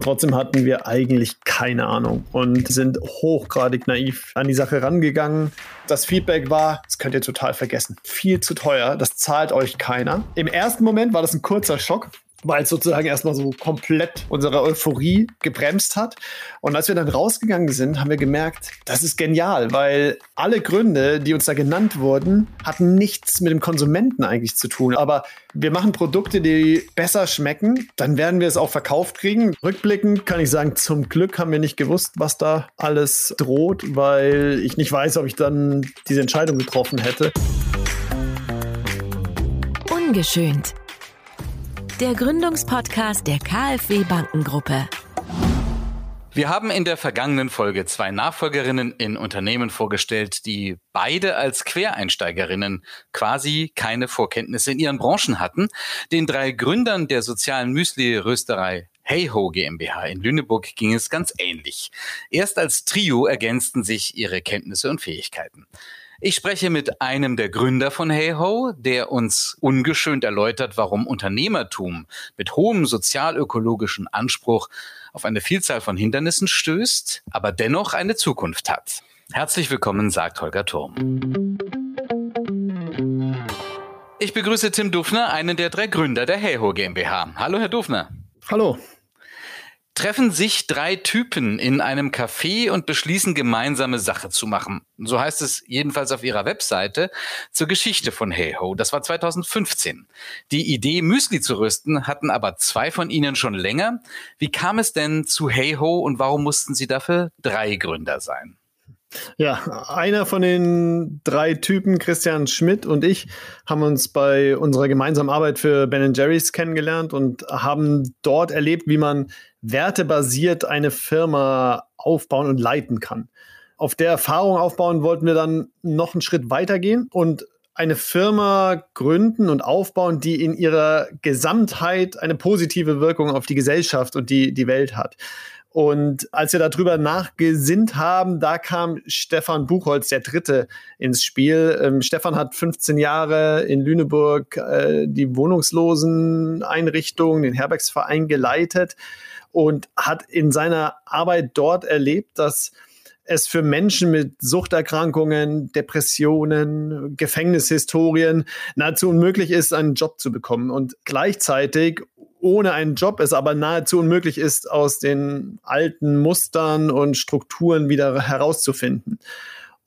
Trotzdem hatten wir eigentlich keine Ahnung und sind hochgradig naiv an die Sache rangegangen. Das Feedback war, das könnt ihr total vergessen. Viel zu teuer, das zahlt euch keiner. Im ersten Moment war das ein kurzer Schock, weil es sozusagen erstmal so komplett unsere Euphorie gebremst hat. Und als wir dann rausgegangen sind, haben wir gemerkt, das ist genial, weil alle Gründe, die uns da genannt wurden, hatten nichts mit dem Konsumenten eigentlich zu tun. Aber wir machen Produkte, die besser schmecken, dann werden wir es auch verkauft kriegen. Rückblickend kann ich sagen, zum Glück haben wir nicht gewusst, was da alles droht, weil ich nicht weiß, ob ich dann diese Entscheidung getroffen hätte. Ungeschönt der Gründungspodcast der KfW Bankengruppe. Wir haben in der vergangenen Folge zwei Nachfolgerinnen in Unternehmen vorgestellt, die beide als Quereinsteigerinnen quasi keine Vorkenntnisse in ihren Branchen hatten. Den drei Gründern der sozialen Müsli-Rösterei Heyho GmbH in Lüneburg ging es ganz ähnlich. Erst als Trio ergänzten sich ihre Kenntnisse und Fähigkeiten. Ich spreche mit einem der Gründer von HeyHo, der uns ungeschönt erläutert, warum Unternehmertum mit hohem sozialökologischen Anspruch auf eine Vielzahl von Hindernissen stößt, aber dennoch eine Zukunft hat. Herzlich willkommen, sagt Holger Turm. Ich begrüße Tim Dufner, einen der drei Gründer der HeyHo GmbH. Hallo, Herr Dufner. Hallo treffen sich drei Typen in einem Café und beschließen gemeinsame Sache zu machen. So heißt es jedenfalls auf ihrer Webseite zur Geschichte von HeyHo. Das war 2015. Die Idee, Müsli zu rüsten, hatten aber zwei von ihnen schon länger. Wie kam es denn zu HeyHo und warum mussten sie dafür drei Gründer sein? Ja, einer von den drei Typen, Christian Schmidt und ich, haben uns bei unserer gemeinsamen Arbeit für Ben Jerry's kennengelernt und haben dort erlebt, wie man wertebasiert eine Firma aufbauen und leiten kann. Auf der Erfahrung aufbauen wollten wir dann noch einen Schritt weitergehen und eine Firma gründen und aufbauen, die in ihrer Gesamtheit eine positive Wirkung auf die Gesellschaft und die, die Welt hat. Und als wir darüber nachgesinnt haben, da kam Stefan Buchholz, der Dritte, ins Spiel. Ähm, Stefan hat 15 Jahre in Lüneburg äh, die Wohnungsloseneinrichtung, den Herbergsverein geleitet und hat in seiner Arbeit dort erlebt, dass es für Menschen mit Suchterkrankungen, Depressionen, Gefängnishistorien nahezu unmöglich ist, einen Job zu bekommen. Und gleichzeitig ohne einen Job es aber nahezu unmöglich ist, aus den alten Mustern und Strukturen wieder herauszufinden.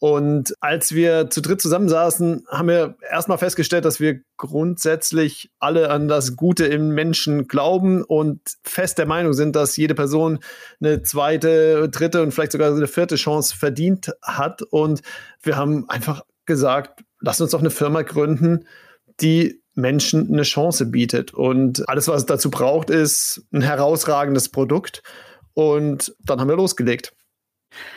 Und als wir zu dritt zusammensaßen, haben wir erstmal festgestellt, dass wir grundsätzlich alle an das Gute im Menschen glauben und fest der Meinung sind, dass jede Person eine zweite, dritte und vielleicht sogar eine vierte Chance verdient hat. Und wir haben einfach gesagt, lass uns doch eine Firma gründen, die Menschen eine Chance bietet. Und alles, was es dazu braucht, ist ein herausragendes Produkt. Und dann haben wir losgelegt.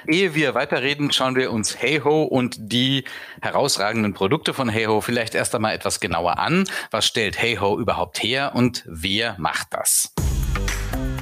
Ehe wir weiterreden, schauen wir uns HeyHo und die herausragenden Produkte von HeyHo vielleicht erst einmal etwas genauer an. Was stellt HeyHo überhaupt her und wer macht das?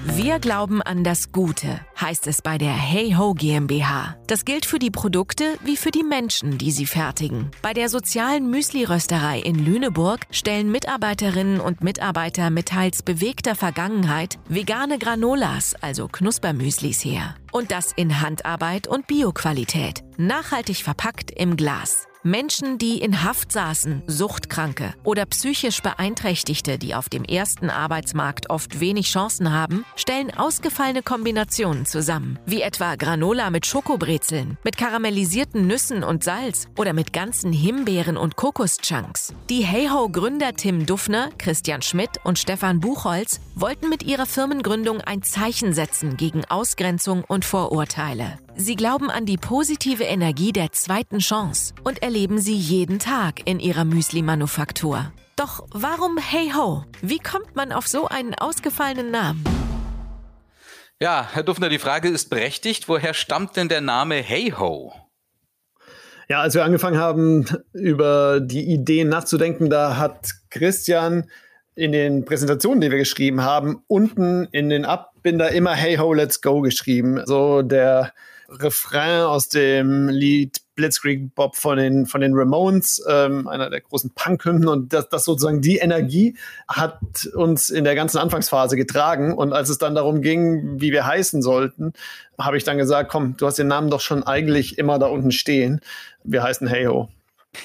Wir glauben an das Gute, heißt es bei der Hey Ho GmbH. Das gilt für die Produkte wie für die Menschen, die sie fertigen. Bei der sozialen Müsli-Rösterei in Lüneburg stellen Mitarbeiterinnen und Mitarbeiter mit teils bewegter Vergangenheit vegane Granolas, also Knuspermüslis her. Und das in Handarbeit und Bioqualität, nachhaltig verpackt im Glas. Menschen, die in Haft saßen, Suchtkranke oder psychisch Beeinträchtigte, die auf dem ersten Arbeitsmarkt oft wenig Chancen haben, stellen ausgefallene Kombinationen zusammen, wie etwa Granola mit Schokobrezeln, mit karamellisierten Nüssen und Salz oder mit ganzen Himbeeren und Kokoschunks. Die Heyho-Gründer Tim Duffner, Christian Schmidt und Stefan Buchholz wollten mit ihrer Firmengründung ein Zeichen setzen gegen Ausgrenzung und Vorurteile. Sie glauben an die positive Energie der zweiten Chance und erleben sie jeden Tag in ihrer Müsli-Manufaktur. Doch warum Hey Ho? Wie kommt man auf so einen ausgefallenen Namen? Ja, Herr Duffner, die Frage ist berechtigt. Woher stammt denn der Name Hey Ho? Ja, als wir angefangen haben, über die Ideen nachzudenken, da hat Christian in den Präsentationen, die wir geschrieben haben, unten in den Abbinder immer Hey Ho, let's go geschrieben. So der Refrain aus dem Lied Blitzkrieg Bob von den, von den Ramones, ähm, einer der großen Punk-Hymnen. Und das, das sozusagen die Energie hat uns in der ganzen Anfangsphase getragen. Und als es dann darum ging, wie wir heißen sollten, habe ich dann gesagt, komm, du hast den Namen doch schon eigentlich immer da unten stehen. Wir heißen Hey.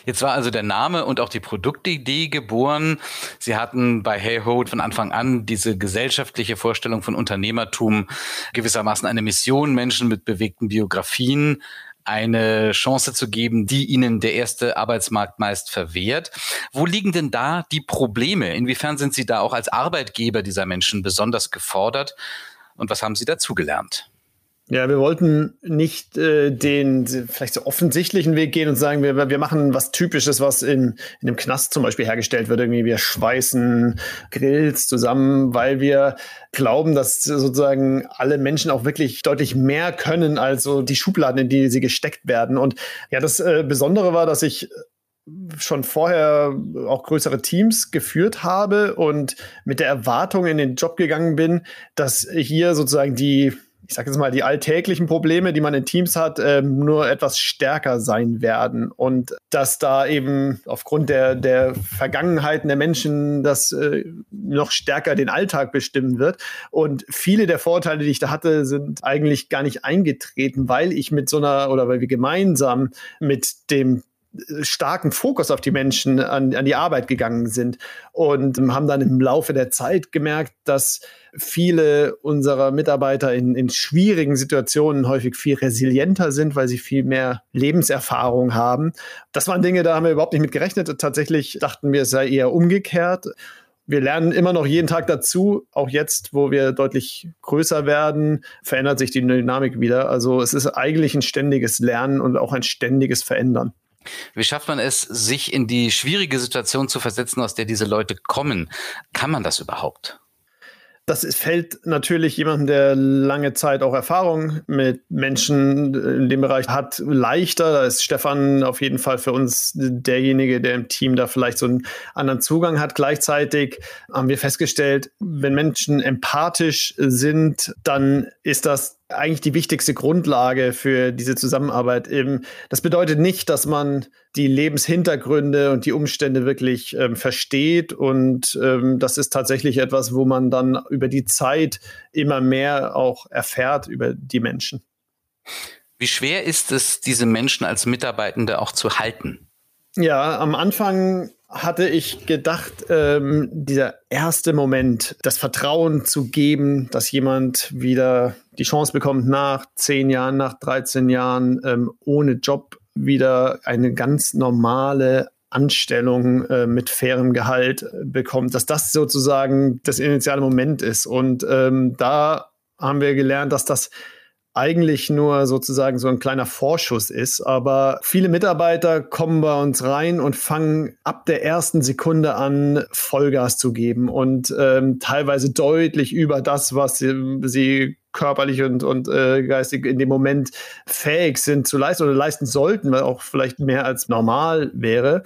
Jetzt war also der Name und auch die Produktidee geboren. Sie hatten bei Hey Ho von Anfang an diese gesellschaftliche Vorstellung von Unternehmertum, gewissermaßen eine Mission, Menschen mit bewegten Biografien eine Chance zu geben, die ihnen der erste Arbeitsmarkt meist verwehrt. Wo liegen denn da die Probleme? Inwiefern sind Sie da auch als Arbeitgeber dieser Menschen besonders gefordert? Und was haben Sie dazugelernt? Ja, wir wollten nicht äh, den vielleicht so offensichtlichen Weg gehen und sagen, wir, wir machen was Typisches, was in, in einem Knast zum Beispiel hergestellt wird. Irgendwie wir schweißen Grills zusammen, weil wir glauben, dass sozusagen alle Menschen auch wirklich deutlich mehr können als so die Schubladen, in die sie gesteckt werden. Und ja, das äh, Besondere war, dass ich schon vorher auch größere Teams geführt habe und mit der Erwartung in den Job gegangen bin, dass hier sozusagen die ich sage jetzt mal, die alltäglichen Probleme, die man in Teams hat, ähm, nur etwas stärker sein werden. Und dass da eben aufgrund der, der Vergangenheiten der Menschen das äh, noch stärker den Alltag bestimmen wird. Und viele der Vorteile, die ich da hatte, sind eigentlich gar nicht eingetreten, weil ich mit so einer oder weil wir gemeinsam mit dem starken Fokus auf die Menschen an, an die Arbeit gegangen sind und haben dann im Laufe der Zeit gemerkt, dass viele unserer Mitarbeiter in, in schwierigen Situationen häufig viel resilienter sind, weil sie viel mehr Lebenserfahrung haben. Das waren Dinge, da haben wir überhaupt nicht mit gerechnet. Tatsächlich dachten wir, es sei eher umgekehrt wir lernen immer noch jeden Tag dazu. Auch jetzt, wo wir deutlich größer werden, verändert sich die Dynamik wieder. Also es ist eigentlich ein ständiges Lernen und auch ein ständiges Verändern. Wie schafft man es, sich in die schwierige Situation zu versetzen, aus der diese Leute kommen? Kann man das überhaupt? Das fällt natürlich jemandem, der lange Zeit auch Erfahrung mit Menschen in dem Bereich hat, leichter. Da ist Stefan auf jeden Fall für uns derjenige, der im Team da vielleicht so einen anderen Zugang hat. Gleichzeitig haben wir festgestellt, wenn Menschen empathisch sind, dann ist das eigentlich die wichtigste Grundlage für diese Zusammenarbeit. Eben, das bedeutet nicht, dass man die Lebenshintergründe und die Umstände wirklich ähm, versteht. Und ähm, das ist tatsächlich etwas, wo man dann über die Zeit immer mehr auch erfährt über die Menschen. Wie schwer ist es, diese Menschen als Mitarbeitende auch zu halten? Ja, am Anfang hatte ich gedacht, ähm, dieser erste Moment, das Vertrauen zu geben, dass jemand wieder die Chance bekommt, nach zehn Jahren, nach 13 Jahren ähm, ohne Job wieder eine ganz normale Anstellung äh, mit fairem Gehalt äh, bekommt, dass das sozusagen das initiale Moment ist. Und ähm, da haben wir gelernt, dass das eigentlich nur sozusagen so ein kleiner Vorschuss ist. Aber viele Mitarbeiter kommen bei uns rein und fangen ab der ersten Sekunde an, Vollgas zu geben und ähm, teilweise deutlich über das, was sie, sie körperlich und, und äh, geistig in dem Moment fähig sind zu leisten oder leisten sollten, weil auch vielleicht mehr als normal wäre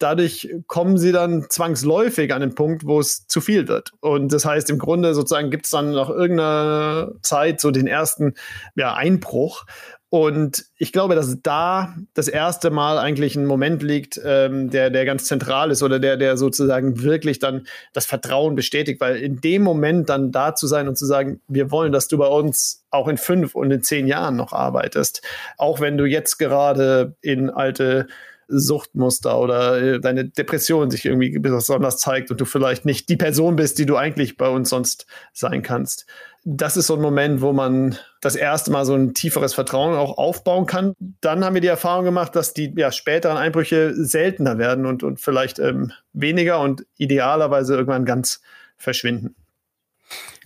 dadurch kommen sie dann zwangsläufig an den Punkt, wo es zu viel wird. Und das heißt, im Grunde sozusagen gibt es dann nach irgendeiner Zeit so den ersten ja, Einbruch. Und ich glaube, dass da das erste Mal eigentlich ein Moment liegt, ähm, der, der ganz zentral ist oder der, der sozusagen wirklich dann das Vertrauen bestätigt, weil in dem Moment dann da zu sein und zu sagen, wir wollen, dass du bei uns auch in fünf und in zehn Jahren noch arbeitest, auch wenn du jetzt gerade in alte Suchtmuster oder äh, deine Depression sich irgendwie besonders zeigt und du vielleicht nicht die Person bist, die du eigentlich bei uns sonst sein kannst. Das ist so ein Moment, wo man das erste Mal so ein tieferes Vertrauen auch aufbauen kann. Dann haben wir die Erfahrung gemacht, dass die ja, späteren Einbrüche seltener werden und, und vielleicht ähm, weniger und idealerweise irgendwann ganz verschwinden.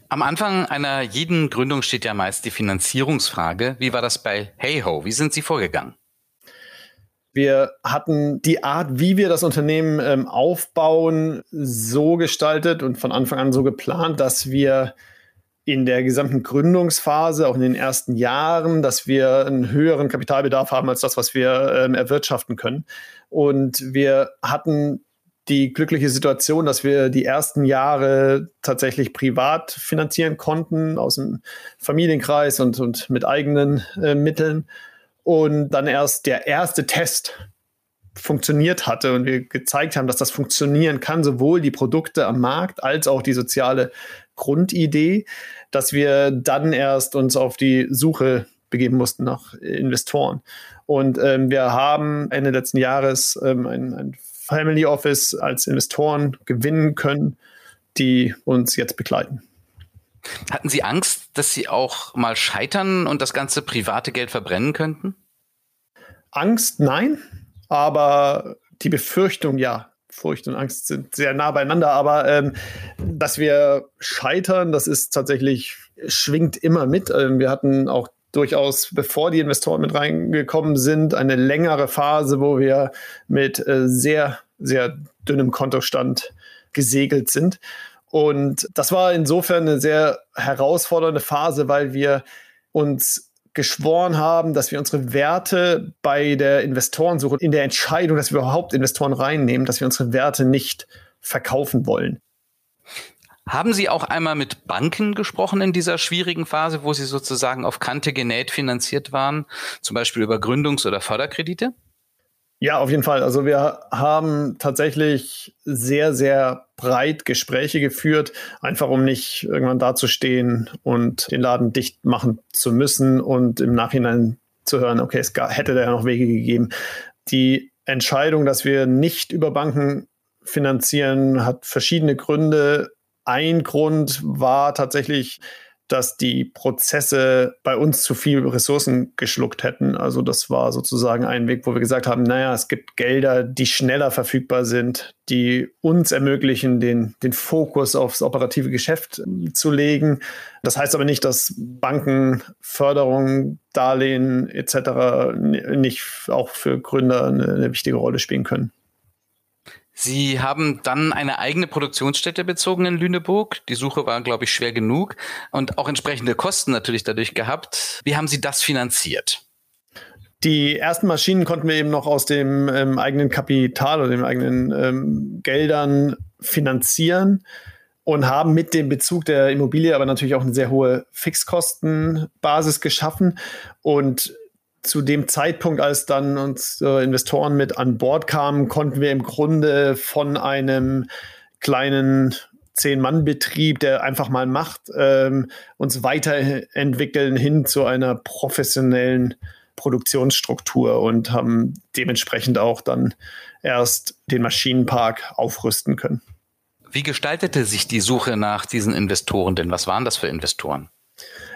Am Anfang einer jeden Gründung steht ja meist die Finanzierungsfrage. Wie war das bei HeyHo? Wie sind Sie vorgegangen? Wir hatten die Art, wie wir das Unternehmen ähm, aufbauen, so gestaltet und von Anfang an so geplant, dass wir in der gesamten Gründungsphase, auch in den ersten Jahren, dass wir einen höheren Kapitalbedarf haben als das, was wir ähm, erwirtschaften können. Und wir hatten die glückliche Situation, dass wir die ersten Jahre tatsächlich privat finanzieren konnten, aus dem Familienkreis und, und mit eigenen äh, Mitteln und dann erst der erste Test funktioniert hatte und wir gezeigt haben, dass das funktionieren kann, sowohl die Produkte am Markt als auch die soziale Grundidee, dass wir dann erst uns auf die Suche begeben mussten nach Investoren. Und ähm, wir haben Ende letzten Jahres ähm, ein, ein Family Office als Investoren gewinnen können, die uns jetzt begleiten. Hatten Sie Angst, dass Sie auch mal scheitern und das ganze private Geld verbrennen könnten? Angst, nein, aber die Befürchtung, ja. Furcht und Angst sind sehr nah beieinander, aber ähm, dass wir scheitern, das ist tatsächlich, schwingt immer mit. Ähm, wir hatten auch durchaus, bevor die Investoren mit reingekommen sind, eine längere Phase, wo wir mit äh, sehr, sehr dünnem Kontostand gesegelt sind. Und das war insofern eine sehr herausfordernde Phase, weil wir uns geschworen haben, dass wir unsere Werte bei der Investorensuche, in der Entscheidung, dass wir überhaupt Investoren reinnehmen, dass wir unsere Werte nicht verkaufen wollen. Haben Sie auch einmal mit Banken gesprochen in dieser schwierigen Phase, wo Sie sozusagen auf Kante genäht finanziert waren, zum Beispiel über Gründungs- oder Förderkredite? Ja, auf jeden Fall. Also wir haben tatsächlich sehr, sehr breit Gespräche geführt, einfach um nicht irgendwann dazustehen und den Laden dicht machen zu müssen und im Nachhinein zu hören, okay, es hätte da ja noch Wege gegeben. Die Entscheidung, dass wir nicht über Banken finanzieren, hat verschiedene Gründe. Ein Grund war tatsächlich dass die Prozesse bei uns zu viel Ressourcen geschluckt hätten. Also das war sozusagen ein Weg, wo wir gesagt haben, naja, es gibt Gelder, die schneller verfügbar sind, die uns ermöglichen, den, den Fokus aufs operative Geschäft zu legen. Das heißt aber nicht, dass Banken, Förderung, Darlehen etc. nicht auch für Gründer eine, eine wichtige Rolle spielen können. Sie haben dann eine eigene Produktionsstätte bezogen in Lüneburg. Die Suche war, glaube ich, schwer genug und auch entsprechende Kosten natürlich dadurch gehabt. Wie haben Sie das finanziert? Die ersten Maschinen konnten wir eben noch aus dem ähm, eigenen Kapital oder den eigenen ähm, Geldern finanzieren und haben mit dem Bezug der Immobilie aber natürlich auch eine sehr hohe Fixkostenbasis geschaffen. Und zu dem Zeitpunkt, als dann uns äh, Investoren mit an Bord kamen, konnten wir im Grunde von einem kleinen Zehn-Mann-Betrieb, der einfach mal macht, ähm, uns weiterentwickeln hin zu einer professionellen Produktionsstruktur und haben dementsprechend auch dann erst den Maschinenpark aufrüsten können. Wie gestaltete sich die Suche nach diesen Investoren denn? Was waren das für Investoren?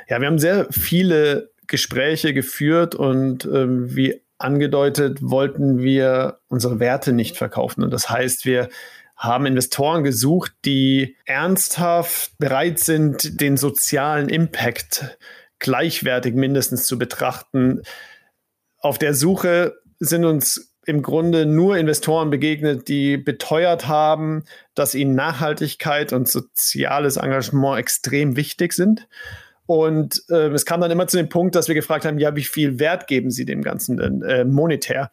Ja, wir haben sehr viele Gespräche geführt und ähm, wie angedeutet wollten wir unsere Werte nicht verkaufen. Und das heißt, wir haben Investoren gesucht, die ernsthaft bereit sind, den sozialen Impact gleichwertig mindestens zu betrachten. Auf der Suche sind uns im Grunde nur Investoren begegnet, die beteuert haben, dass ihnen Nachhaltigkeit und soziales Engagement extrem wichtig sind und äh, es kam dann immer zu dem Punkt, dass wir gefragt haben, ja, wie viel Wert geben Sie dem Ganzen denn äh, monetär?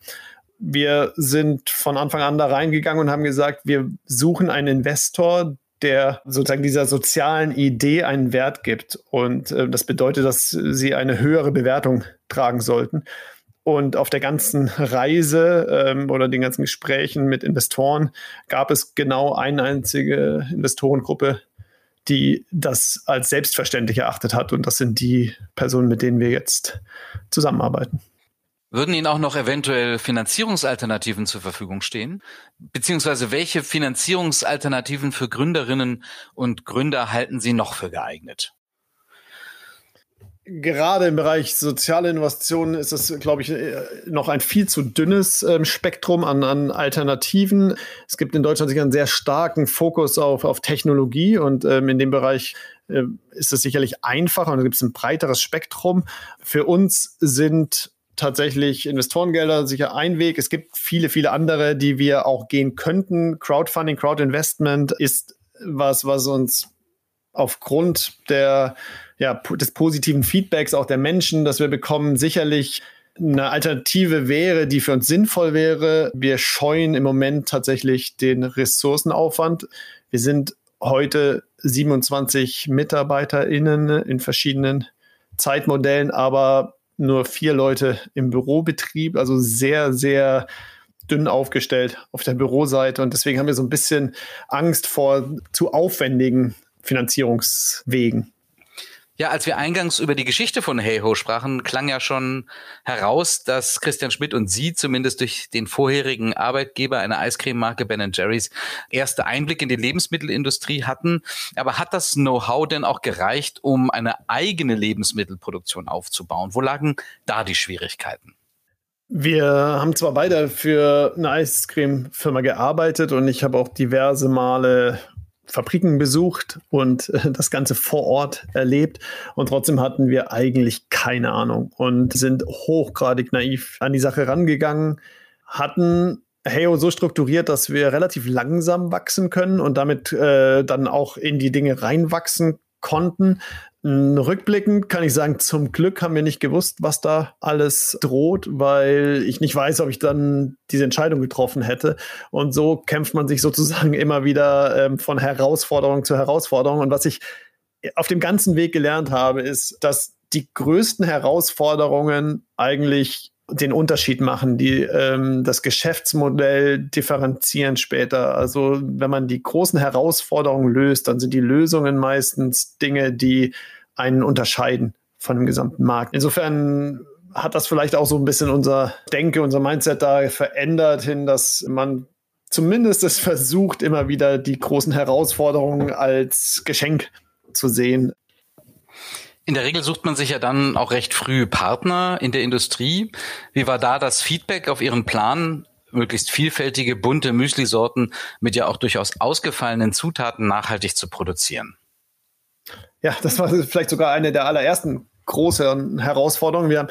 Wir sind von Anfang an da reingegangen und haben gesagt, wir suchen einen Investor, der sozusagen dieser sozialen Idee einen Wert gibt. Und äh, das bedeutet, dass sie eine höhere Bewertung tragen sollten. Und auf der ganzen Reise ähm, oder den ganzen Gesprächen mit Investoren gab es genau eine einzige Investorengruppe, die das als selbstverständlich erachtet hat. Und das sind die Personen, mit denen wir jetzt zusammenarbeiten. Würden Ihnen auch noch eventuell Finanzierungsalternativen zur Verfügung stehen? Beziehungsweise welche Finanzierungsalternativen für Gründerinnen und Gründer halten Sie noch für geeignet? Gerade im Bereich soziale Innovationen ist es, glaube ich, äh, noch ein viel zu dünnes ähm, Spektrum an, an Alternativen. Es gibt in Deutschland sicher einen sehr starken Fokus auf, auf Technologie und ähm, in dem Bereich äh, ist es sicherlich einfacher und da gibt es ein breiteres Spektrum. Für uns sind tatsächlich Investorengelder sicher ein Weg. Es gibt viele, viele andere, die wir auch gehen könnten. Crowdfunding, Crowdinvestment ist was, was uns aufgrund der ja, des positiven Feedbacks auch der Menschen, das wir bekommen, sicherlich eine Alternative wäre, die für uns sinnvoll wäre. Wir scheuen im Moment tatsächlich den Ressourcenaufwand. Wir sind heute 27 MitarbeiterInnen in verschiedenen Zeitmodellen, aber nur vier Leute im Bürobetrieb, also sehr, sehr dünn aufgestellt auf der Büroseite. Und deswegen haben wir so ein bisschen Angst vor zu aufwendigen Finanzierungswegen. Ja, als wir eingangs über die Geschichte von Heyho sprachen, klang ja schon heraus, dass Christian Schmidt und Sie zumindest durch den vorherigen Arbeitgeber einer Eiscrememarke Ben Jerry's erste Einblick in die Lebensmittelindustrie hatten. Aber hat das Know-how denn auch gereicht, um eine eigene Lebensmittelproduktion aufzubauen? Wo lagen da die Schwierigkeiten? Wir haben zwar beide für eine Eiscreme-Firma gearbeitet und ich habe auch diverse Male Fabriken besucht und äh, das Ganze vor Ort erlebt. Und trotzdem hatten wir eigentlich keine Ahnung und sind hochgradig naiv an die Sache rangegangen, hatten Heyo so strukturiert, dass wir relativ langsam wachsen können und damit äh, dann auch in die Dinge reinwachsen konnten. Rückblickend kann ich sagen, zum Glück haben wir nicht gewusst, was da alles droht, weil ich nicht weiß, ob ich dann diese Entscheidung getroffen hätte. Und so kämpft man sich sozusagen immer wieder ähm, von Herausforderung zu Herausforderung. Und was ich auf dem ganzen Weg gelernt habe, ist, dass die größten Herausforderungen eigentlich den Unterschied machen, die ähm, das Geschäftsmodell differenzieren später. Also wenn man die großen Herausforderungen löst, dann sind die Lösungen meistens Dinge, die einen unterscheiden von dem gesamten Markt. Insofern hat das vielleicht auch so ein bisschen unser Denke, unser Mindset da verändert hin, dass man zumindest es versucht, immer wieder die großen Herausforderungen als Geschenk zu sehen. In der Regel sucht man sich ja dann auch recht früh Partner in der Industrie. Wie war da das Feedback auf Ihren Plan, möglichst vielfältige, bunte Müslisorten mit ja auch durchaus ausgefallenen Zutaten nachhaltig zu produzieren? Ja, das war vielleicht sogar eine der allerersten großen Herausforderungen. Wir haben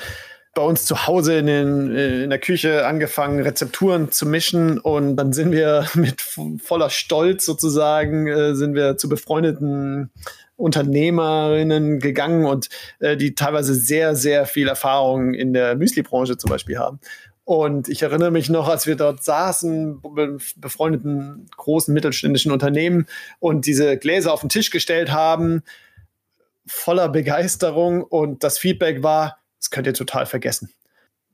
bei uns zu Hause in, den, in der Küche angefangen, Rezepturen zu mischen und dann sind wir mit voller Stolz sozusagen, äh, sind wir zu befreundeten Unternehmerinnen gegangen und äh, die teilweise sehr, sehr viel Erfahrung in der Müsli-Branche zum Beispiel haben. Und ich erinnere mich noch, als wir dort saßen, befreundeten großen mittelständischen Unternehmen und diese Gläser auf den Tisch gestellt haben, voller Begeisterung. Und das Feedback war, das könnt ihr total vergessen.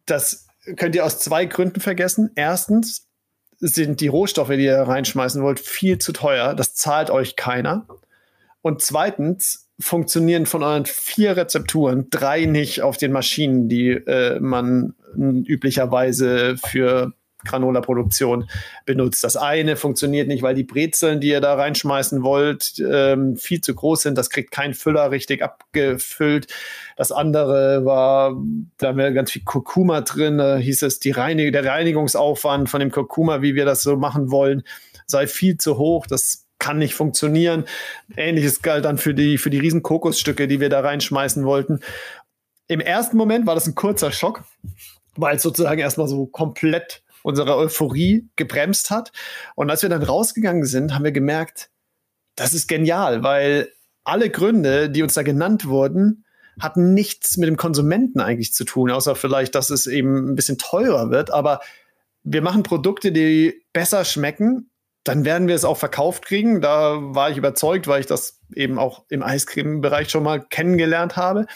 Das könnt ihr aus zwei Gründen vergessen. Erstens sind die Rohstoffe, die ihr reinschmeißen wollt, viel zu teuer. Das zahlt euch keiner. Und zweitens funktionieren von euren vier Rezepturen drei nicht auf den Maschinen, die äh, man üblicherweise für Granola-Produktion benutzt. Das eine funktioniert nicht, weil die Brezeln, die ihr da reinschmeißen wollt, ähm, viel zu groß sind. Das kriegt kein Füller richtig abgefüllt. Das andere war, da haben wir ganz viel Kurkuma drin. Da hieß es, die Reinig der Reinigungsaufwand von dem Kurkuma, wie wir das so machen wollen, sei viel zu hoch. Das kann nicht funktionieren. Ähnliches galt dann für die, für die riesen Kokosstücke, die wir da reinschmeißen wollten. Im ersten Moment war das ein kurzer Schock, weil es sozusagen erstmal so komplett unsere Euphorie gebremst hat. Und als wir dann rausgegangen sind, haben wir gemerkt, das ist genial, weil alle Gründe, die uns da genannt wurden, hatten nichts mit dem Konsumenten eigentlich zu tun, außer vielleicht, dass es eben ein bisschen teurer wird. Aber wir machen Produkte, die besser schmecken dann werden wir es auch verkauft kriegen. Da war ich überzeugt, weil ich das eben auch im Eiscreme-Bereich schon mal kennengelernt habe.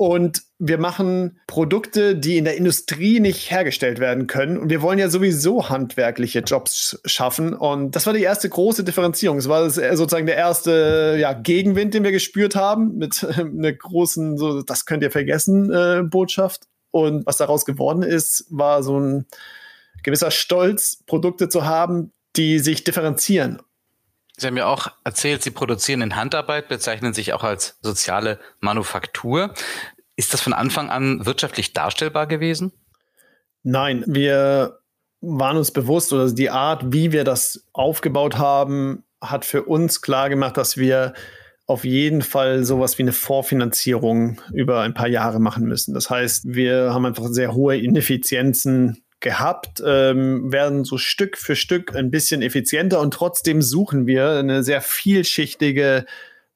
Und wir machen Produkte, die in der Industrie nicht hergestellt werden können. Und wir wollen ja sowieso handwerkliche Jobs schaffen. Und das war die erste große Differenzierung. Es war sozusagen der erste ja, Gegenwind, den wir gespürt haben, mit einer großen, so, das könnt ihr vergessen, äh, Botschaft. Und was daraus geworden ist, war so ein gewisser Stolz, Produkte zu haben, die sich differenzieren. Sie haben ja auch erzählt, Sie produzieren in Handarbeit, bezeichnen sich auch als soziale Manufaktur. Ist das von Anfang an wirtschaftlich darstellbar gewesen? Nein, wir waren uns bewusst oder die Art, wie wir das aufgebaut haben, hat für uns klar gemacht, dass wir auf jeden Fall sowas wie eine Vorfinanzierung über ein paar Jahre machen müssen. Das heißt, wir haben einfach sehr hohe Ineffizienzen gehabt, ähm, werden so Stück für Stück ein bisschen effizienter und trotzdem suchen wir eine sehr vielschichtige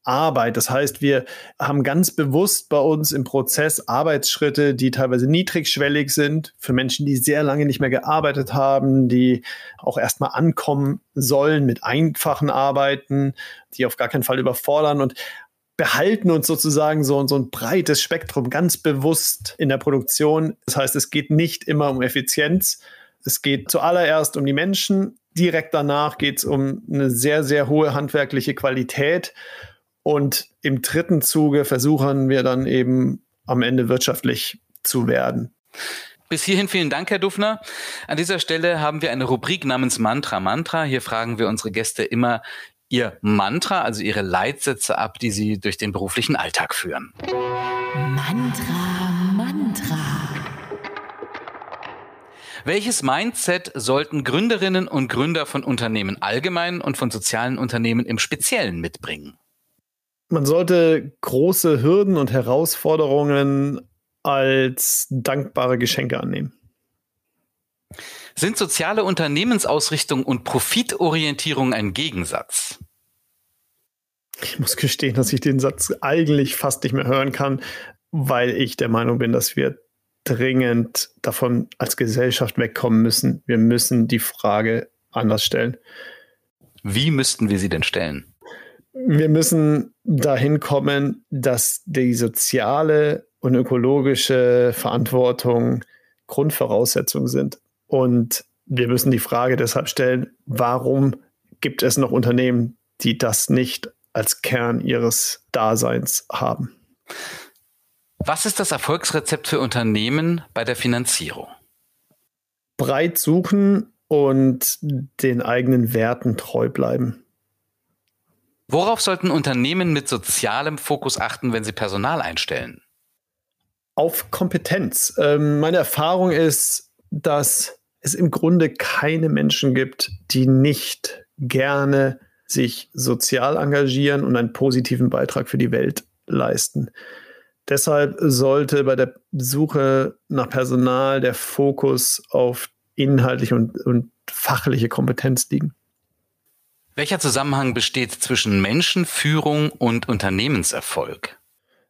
Arbeit. Das heißt, wir haben ganz bewusst bei uns im Prozess Arbeitsschritte, die teilweise niedrigschwellig sind, für Menschen, die sehr lange nicht mehr gearbeitet haben, die auch erstmal ankommen sollen mit einfachen Arbeiten, die auf gar keinen Fall überfordern. Und behalten uns sozusagen so, so ein breites Spektrum ganz bewusst in der Produktion. Das heißt, es geht nicht immer um Effizienz. Es geht zuallererst um die Menschen. Direkt danach geht es um eine sehr, sehr hohe handwerkliche Qualität. Und im dritten Zuge versuchen wir dann eben am Ende wirtschaftlich zu werden. Bis hierhin vielen Dank, Herr Dufner. An dieser Stelle haben wir eine Rubrik namens Mantra Mantra. Hier fragen wir unsere Gäste immer ihr Mantra, also ihre Leitsätze ab, die sie durch den beruflichen Alltag führen. Mantra, Mantra. Welches Mindset sollten Gründerinnen und Gründer von Unternehmen allgemein und von sozialen Unternehmen im Speziellen mitbringen? Man sollte große Hürden und Herausforderungen als dankbare Geschenke annehmen. Sind soziale Unternehmensausrichtung und Profitorientierung ein Gegensatz? Ich muss gestehen, dass ich den Satz eigentlich fast nicht mehr hören kann, weil ich der Meinung bin, dass wir dringend davon als Gesellschaft wegkommen müssen. Wir müssen die Frage anders stellen. Wie müssten wir sie denn stellen? Wir müssen dahin kommen, dass die soziale und ökologische Verantwortung Grundvoraussetzungen sind. Und wir müssen die Frage deshalb stellen, warum gibt es noch Unternehmen, die das nicht als Kern ihres Daseins haben? Was ist das Erfolgsrezept für Unternehmen bei der Finanzierung? Breit suchen und den eigenen Werten treu bleiben. Worauf sollten Unternehmen mit sozialem Fokus achten, wenn sie Personal einstellen? Auf Kompetenz. Ähm, meine Erfahrung ist, dass es im Grunde keine Menschen gibt, die nicht gerne sich sozial engagieren und einen positiven Beitrag für die Welt leisten. Deshalb sollte bei der Suche nach Personal der Fokus auf inhaltliche und, und fachliche Kompetenz liegen. Welcher Zusammenhang besteht zwischen Menschenführung und Unternehmenserfolg?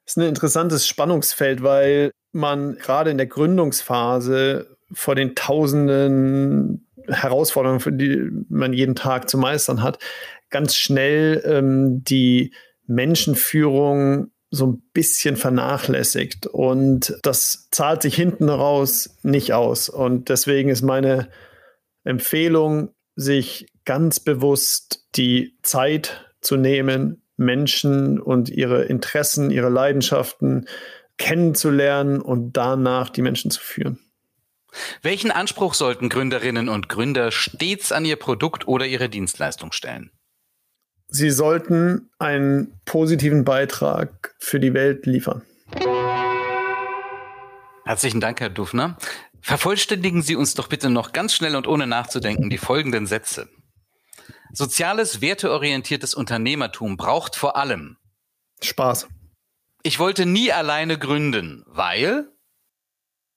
Das ist ein interessantes Spannungsfeld, weil man gerade in der Gründungsphase vor den tausenden Herausforderungen, die man jeden Tag zu meistern hat, ganz schnell ähm, die Menschenführung so ein bisschen vernachlässigt. Und das zahlt sich hinten raus nicht aus. Und deswegen ist meine Empfehlung, sich ganz bewusst die Zeit zu nehmen, Menschen und ihre Interessen, ihre Leidenschaften kennenzulernen und danach die Menschen zu führen. Welchen Anspruch sollten Gründerinnen und Gründer stets an ihr Produkt oder ihre Dienstleistung stellen? Sie sollten einen positiven Beitrag für die Welt liefern. Herzlichen Dank, Herr Dufner. Vervollständigen Sie uns doch bitte noch ganz schnell und ohne nachzudenken die folgenden Sätze. Soziales, werteorientiertes Unternehmertum braucht vor allem Spaß. Ich wollte nie alleine gründen, weil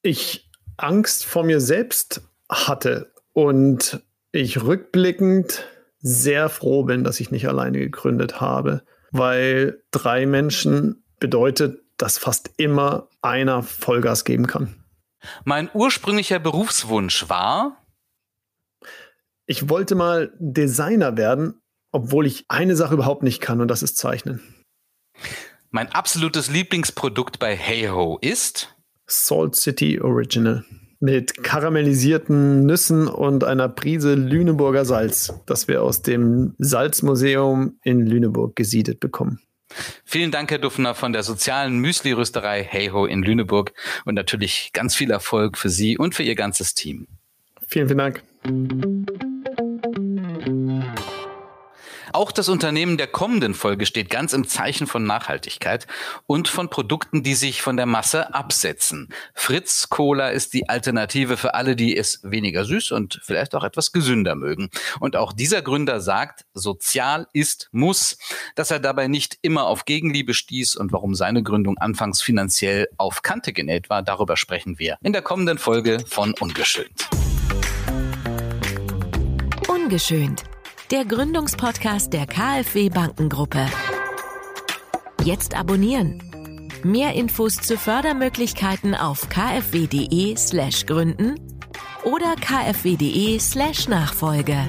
ich Angst vor mir selbst hatte und ich rückblickend sehr froh bin, dass ich nicht alleine gegründet habe, weil drei Menschen bedeutet, dass fast immer einer Vollgas geben kann. Mein ursprünglicher Berufswunsch war? Ich wollte mal Designer werden, obwohl ich eine Sache überhaupt nicht kann und das ist Zeichnen. Mein absolutes Lieblingsprodukt bei HeyHo ist? Salt City Original mit karamellisierten Nüssen und einer Prise Lüneburger Salz, das wir aus dem Salzmuseum in Lüneburg gesiedet bekommen. Vielen Dank, Herr Duffner von der sozialen Müsli-Rösterei Heyho in Lüneburg und natürlich ganz viel Erfolg für Sie und für Ihr ganzes Team. Vielen, vielen Dank. Auch das Unternehmen der kommenden Folge steht ganz im Zeichen von Nachhaltigkeit und von Produkten, die sich von der Masse absetzen. Fritz Cola ist die Alternative für alle, die es weniger süß und vielleicht auch etwas gesünder mögen. Und auch dieser Gründer sagt, sozial ist muss, dass er dabei nicht immer auf Gegenliebe stieß und warum seine Gründung anfangs finanziell auf Kante genäht war, darüber sprechen wir in der kommenden Folge von Ungeschönt. Ungeschönt der Gründungspodcast der KfW Bankengruppe. Jetzt abonnieren. Mehr Infos zu Fördermöglichkeiten auf kfw.de/gründen oder kfw.de/nachfolge.